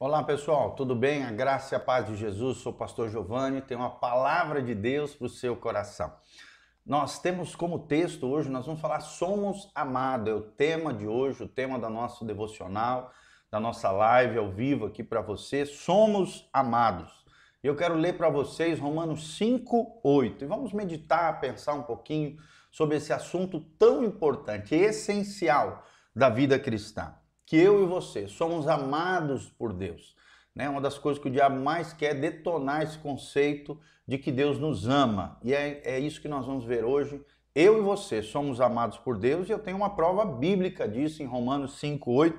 Olá pessoal, tudo bem? A graça e a paz de Jesus, sou o pastor Giovanni, tenho uma palavra de Deus para o seu coração. Nós temos como texto hoje, nós vamos falar Somos Amados, é o tema de hoje, o tema da nossa devocional, da nossa live ao vivo aqui para você, Somos Amados. Eu quero ler para vocês Romanos 5, 8 e vamos meditar, pensar um pouquinho sobre esse assunto tão importante, essencial da vida cristã que eu e você somos amados por Deus. Né? Uma das coisas que o diabo mais quer é detonar esse conceito de que Deus nos ama. E é, é isso que nós vamos ver hoje. Eu e você somos amados por Deus e eu tenho uma prova bíblica disso em Romanos 5,8.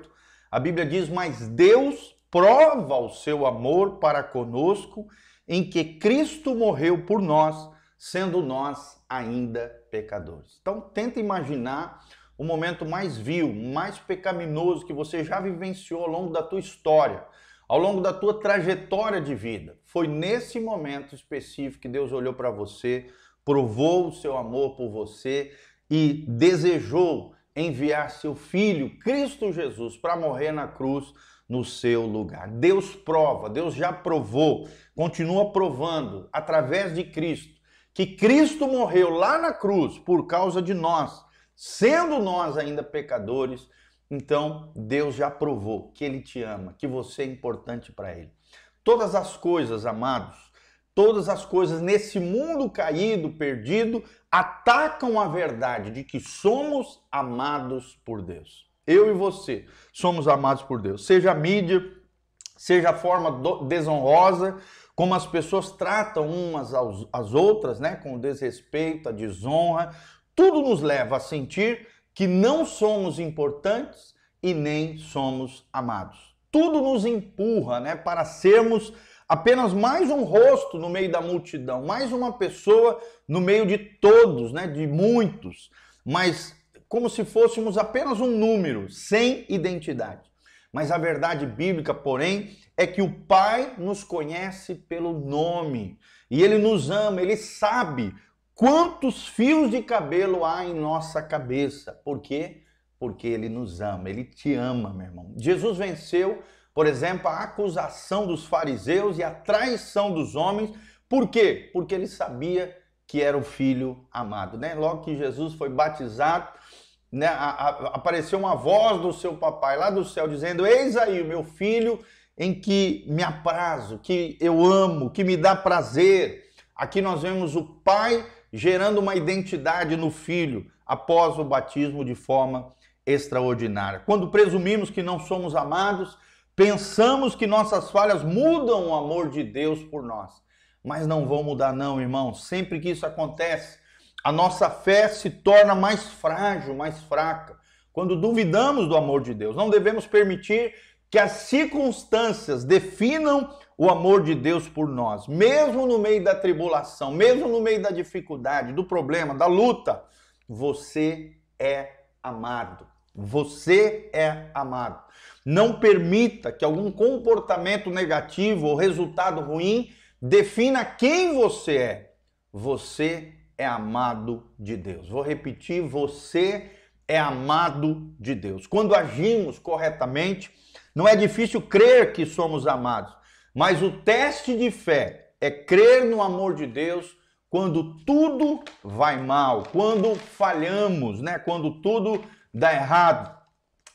A Bíblia diz: Mas Deus prova o seu amor para conosco em que Cristo morreu por nós, sendo nós ainda pecadores. Então, tenta imaginar o momento mais vil, mais pecaminoso que você já vivenciou ao longo da tua história, ao longo da tua trajetória de vida. Foi nesse momento específico que Deus olhou para você, provou o seu amor por você e desejou enviar seu filho, Cristo Jesus, para morrer na cruz no seu lugar. Deus prova, Deus já provou, continua provando através de Cristo, que Cristo morreu lá na cruz por causa de nós sendo nós ainda pecadores, então Deus já provou que Ele te ama, que você é importante para Ele. Todas as coisas, amados, todas as coisas nesse mundo caído, perdido, atacam a verdade de que somos amados por Deus. Eu e você somos amados por Deus. Seja a mídia, seja a forma desonrosa, como as pessoas tratam umas às outras, né, com desrespeito, a desonra, tudo nos leva a sentir que não somos importantes e nem somos amados. Tudo nos empurra né, para sermos apenas mais um rosto no meio da multidão, mais uma pessoa no meio de todos, né, de muitos, mas como se fôssemos apenas um número, sem identidade. Mas a verdade bíblica, porém, é que o Pai nos conhece pelo nome e ele nos ama, ele sabe Quantos fios de cabelo há em nossa cabeça? Por quê? Porque ele nos ama, ele te ama, meu irmão. Jesus venceu, por exemplo, a acusação dos fariseus e a traição dos homens. Por quê? Porque ele sabia que era o filho amado, né? Logo que Jesus foi batizado, né, a, a, apareceu uma voz do seu papai lá do céu dizendo: Eis aí o meu filho em que me aprazo, que eu amo, que me dá prazer. Aqui nós vemos o pai gerando uma identidade no filho após o batismo de forma extraordinária. Quando presumimos que não somos amados, pensamos que nossas falhas mudam o amor de Deus por nós. Mas não vão mudar, não, irmão. Sempre que isso acontece, a nossa fé se torna mais frágil, mais fraca. Quando duvidamos do amor de Deus, não devemos permitir que as circunstâncias definam o amor de Deus por nós, mesmo no meio da tribulação, mesmo no meio da dificuldade, do problema, da luta, você é amado. Você é amado. Não permita que algum comportamento negativo ou resultado ruim defina quem você é. Você é amado de Deus. Vou repetir: você é amado de Deus. Quando agimos corretamente, não é difícil crer que somos amados. Mas o teste de fé é crer no amor de Deus quando tudo vai mal, quando falhamos, né? Quando tudo dá errado.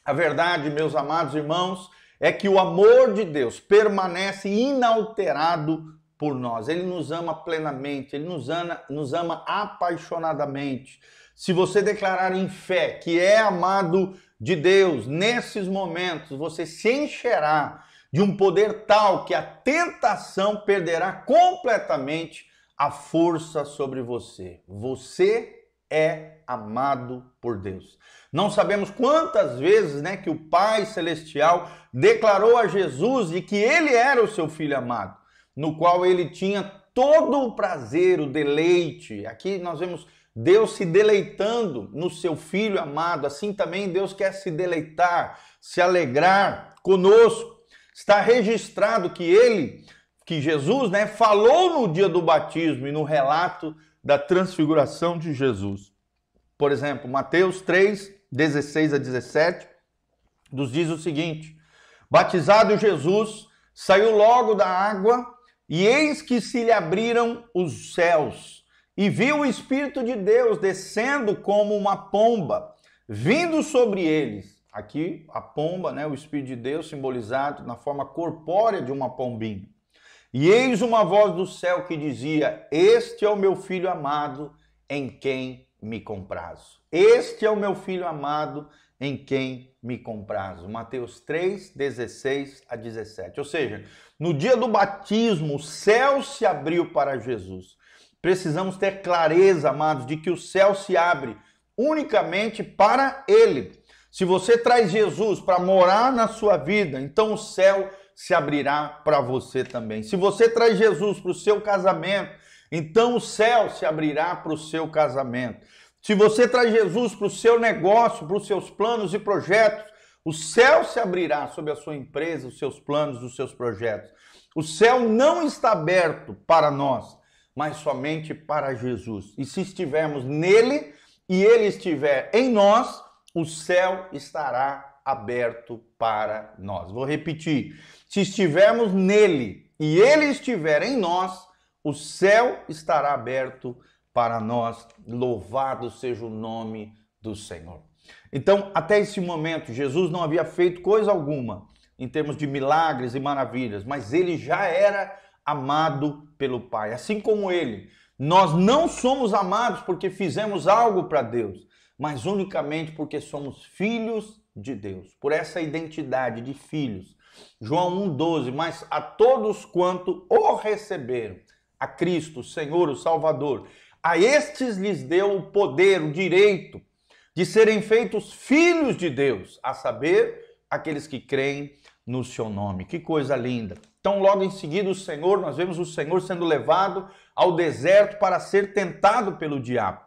A verdade, meus amados irmãos, é que o amor de Deus permanece inalterado por nós. Ele nos ama plenamente, ele nos ama, nos ama apaixonadamente. Se você declarar em fé que é amado de Deus, nesses momentos você se encherá de um poder tal que a tentação perderá completamente a força sobre você. Você é amado por Deus. Não sabemos quantas vezes, né, que o Pai celestial declarou a Jesus de que ele era o seu filho amado, no qual ele tinha todo o prazer, o deleite. Aqui nós vemos Deus se deleitando no seu filho amado, assim também Deus quer se deleitar, se alegrar conosco. Está registrado que ele, que Jesus, né, falou no dia do batismo e no relato da transfiguração de Jesus. Por exemplo, Mateus 3, 16 a 17, nos diz o seguinte: Batizado Jesus, saiu logo da água, e eis que se lhe abriram os céus, e viu o Espírito de Deus descendo como uma pomba, vindo sobre eles. Aqui a pomba, né, o Espírito de Deus simbolizado na forma corpórea de uma pombinha. E eis uma voz do céu que dizia: Este é o meu filho amado, em quem me comprazo. Este é o meu filho amado, em quem me comprazo. Mateus 3, 16 a 17. Ou seja, no dia do batismo, o céu se abriu para Jesus. Precisamos ter clareza, amados, de que o céu se abre unicamente para Ele. Se você traz Jesus para morar na sua vida, então o céu se abrirá para você também. Se você traz Jesus para o seu casamento, então o céu se abrirá para o seu casamento. Se você traz Jesus para o seu negócio, para os seus planos e projetos, o céu se abrirá sobre a sua empresa, os seus planos, os seus projetos. O céu não está aberto para nós, mas somente para Jesus. E se estivermos nele e ele estiver em nós, o céu estará aberto para nós. Vou repetir. Se estivermos nele e ele estiver em nós, o céu estará aberto para nós. Louvado seja o nome do Senhor. Então, até esse momento, Jesus não havia feito coisa alguma em termos de milagres e maravilhas, mas ele já era amado pelo Pai. Assim como ele, nós não somos amados porque fizemos algo para Deus, mas unicamente porque somos filhos de Deus, por essa identidade de filhos. João 1,12, mas a todos quanto o receberam, a Cristo, o Senhor, o Salvador, a estes lhes deu o poder, o direito de serem feitos filhos de Deus, a saber, aqueles que creem no seu nome. Que coisa linda. Então, logo em seguida, o Senhor, nós vemos o Senhor sendo levado ao deserto para ser tentado pelo diabo.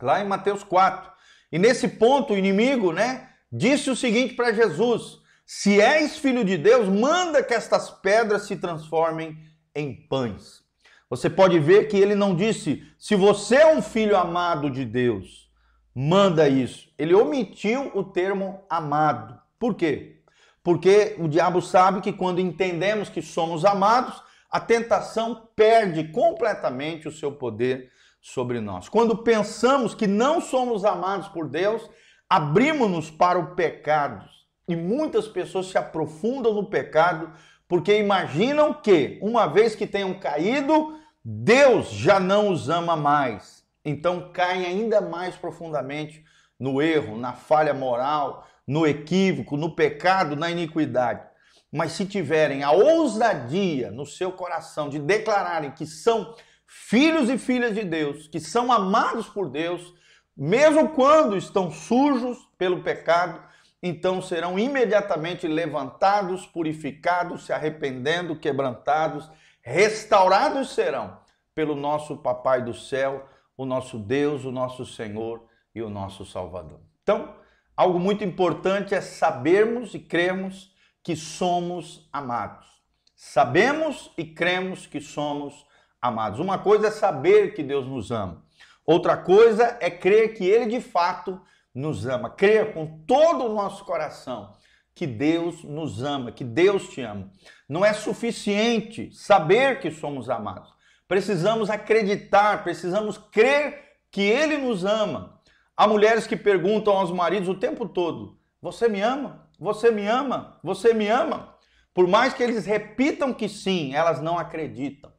Lá em Mateus 4. E nesse ponto, o inimigo, né, disse o seguinte para Jesus: se és filho de Deus, manda que estas pedras se transformem em pães. Você pode ver que ele não disse, se você é um filho amado de Deus, manda isso. Ele omitiu o termo amado. Por quê? Porque o diabo sabe que quando entendemos que somos amados, a tentação perde completamente o seu poder sobre nós. Quando pensamos que não somos amados por Deus, abrimos-nos para o pecado e muitas pessoas se aprofundam no pecado porque imaginam que, uma vez que tenham caído, Deus já não os ama mais. Então caem ainda mais profundamente no erro, na falha moral, no equívoco, no pecado, na iniquidade. Mas se tiverem a ousadia no seu coração de declararem que são filhos e filhas de Deus, que são amados por Deus, mesmo quando estão sujos pelo pecado, então serão imediatamente levantados, purificados, se arrependendo, quebrantados, restaurados serão pelo nosso Papai do céu, o nosso Deus, o nosso Senhor e o nosso Salvador. Então, algo muito importante é sabermos e cremos que somos amados. Sabemos e cremos que somos amados. Uma coisa é saber que Deus nos ama. Outra coisa é crer que Ele de fato nos ama, crer com todo o nosso coração que Deus nos ama, que Deus te ama. Não é suficiente saber que somos amados. Precisamos acreditar, precisamos crer que Ele nos ama. Há mulheres que perguntam aos maridos o tempo todo: Você me ama? Você me ama? Você me ama? Por mais que eles repitam que sim, elas não acreditam.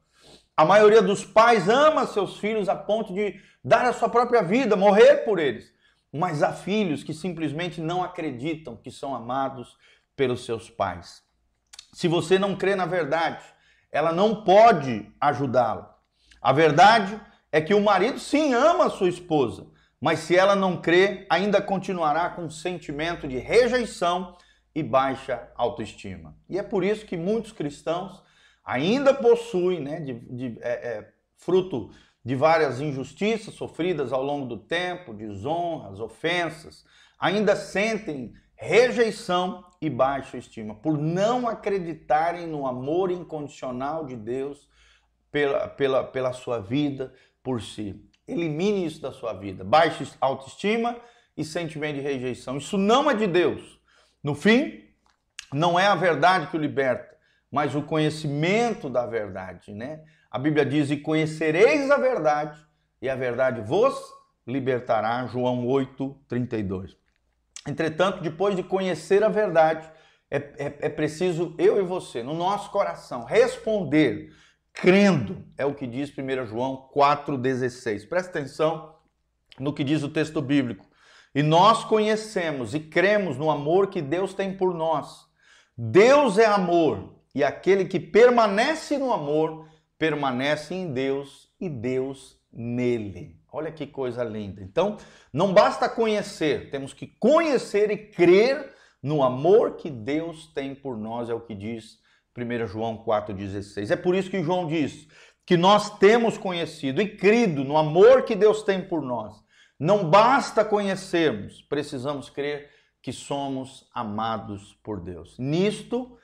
A maioria dos pais ama seus filhos a ponto de dar a sua própria vida, morrer por eles. Mas há filhos que simplesmente não acreditam que são amados pelos seus pais. Se você não crê na verdade, ela não pode ajudá-lo. A verdade é que o marido sim ama a sua esposa, mas se ela não crê, ainda continuará com um sentimento de rejeição e baixa autoestima. E é por isso que muitos cristãos ainda possuem, né, de, de é, é, fruto de várias injustiças sofridas ao longo do tempo, desonras, ofensas, ainda sentem rejeição e baixa estima por não acreditarem no amor incondicional de Deus pela, pela, pela sua vida por si. Elimine isso da sua vida. Baixa autoestima e sentimento de rejeição. Isso não é de Deus. No fim, não é a verdade que o liberta, mas o conhecimento da verdade, né? A Bíblia diz: "E conhecereis a verdade, e a verdade vos libertará", João 8:32. Entretanto, depois de conhecer a verdade, é, é, é preciso eu e você, no nosso coração, responder crendo, é o que diz 1 João 4,16. Presta atenção no que diz o texto bíblico. E nós conhecemos e cremos no amor que Deus tem por nós. Deus é amor, e aquele que permanece no amor, permanece em Deus e Deus nele. Olha que coisa linda. Então, não basta conhecer, temos que conhecer e crer no amor que Deus tem por nós, é o que diz 1 João 4,16. É por isso que João diz que nós temos conhecido e crido no amor que Deus tem por nós. Não basta conhecermos, precisamos crer que somos amados por Deus. Nisto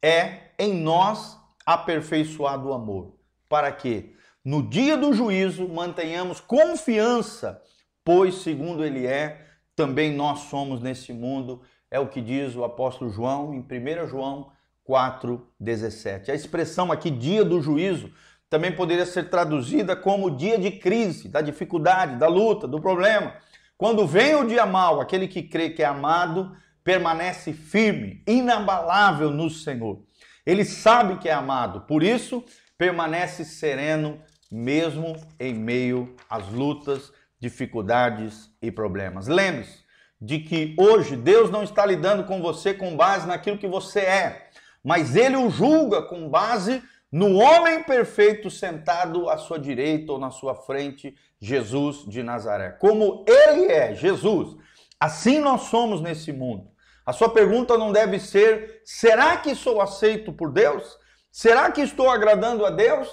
é em nós aperfeiçoado o amor, para que no dia do juízo mantenhamos confiança, pois segundo ele é, também nós somos nesse mundo, é o que diz o apóstolo João em 1 João 4:17. A expressão aqui dia do juízo também poderia ser traduzida como dia de crise, da dificuldade, da luta, do problema. Quando vem o dia mal, aquele que crê que é amado permanece firme, inabalável no Senhor. Ele sabe que é amado, por isso permanece sereno mesmo em meio às lutas, dificuldades e problemas. Lembre-se de que hoje Deus não está lidando com você com base naquilo que você é, mas ele o julga com base no homem perfeito sentado à sua direita ou na sua frente, Jesus de Nazaré. Como ele é, Jesus, assim nós somos nesse mundo. A sua pergunta não deve ser: será que sou aceito por Deus? Será que estou agradando a Deus?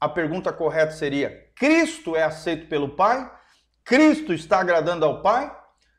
A pergunta correta seria: Cristo é aceito pelo Pai? Cristo está agradando ao Pai?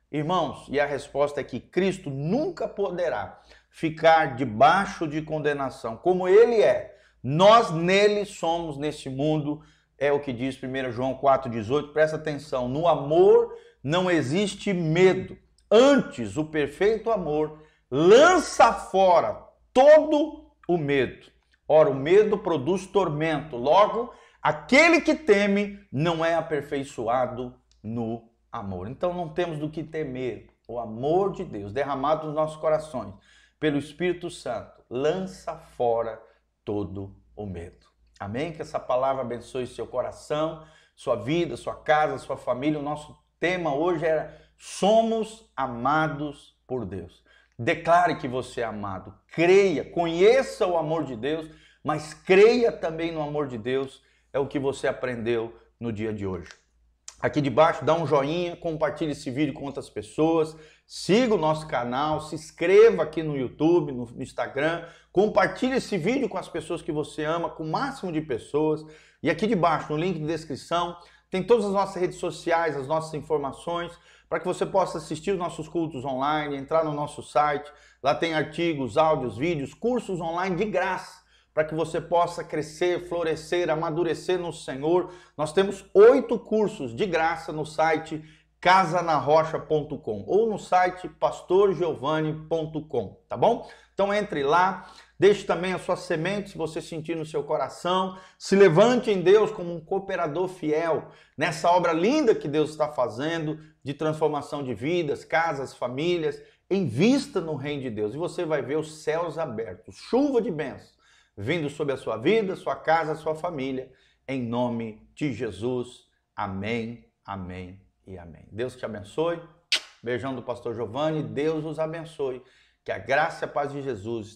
Irmãos, e a resposta é que Cristo nunca poderá ficar debaixo de condenação, como ele é nós nele somos nesse mundo, é o que diz 1 João 4,18. Presta atenção: no amor não existe medo. Antes, o perfeito amor lança fora todo o medo. Ora, o medo produz tormento. Logo, aquele que teme não é aperfeiçoado no amor. Então, não temos do que temer. O amor de Deus derramado nos nossos corações pelo Espírito Santo lança fora todo o medo. Amém? Que essa palavra abençoe seu coração, sua vida, sua casa, sua família. O nosso tema hoje era Somos amados por Deus. Declare que você é amado, creia, conheça o amor de Deus, mas creia também no amor de Deus, é o que você aprendeu no dia de hoje aqui debaixo, dá um joinha, compartilhe esse vídeo com outras pessoas, siga o nosso canal, se inscreva aqui no YouTube, no Instagram, compartilhe esse vídeo com as pessoas que você ama, com o máximo de pessoas. E aqui debaixo, no link de descrição, tem todas as nossas redes sociais, as nossas informações, para que você possa assistir os nossos cultos online, entrar no nosso site. Lá tem artigos, áudios, vídeos, cursos online de graça para que você possa crescer, florescer, amadurecer no Senhor. Nós temos oito cursos de graça no site casanarrocha.com ou no site pastorgiovanni.com, tá bom? Então entre lá, deixe também a sua semente, se você sentir no seu coração, se levante em Deus como um cooperador fiel nessa obra linda que Deus está fazendo de transformação de vidas, casas, famílias. Invista no reino de Deus e você vai ver os céus abertos, chuva de bênçãos vindo sobre a sua vida, sua casa, sua família, em nome de Jesus. Amém, amém e amém. Deus te abençoe. Beijão do pastor Giovanni. Deus os abençoe. Que a graça e a paz de Jesus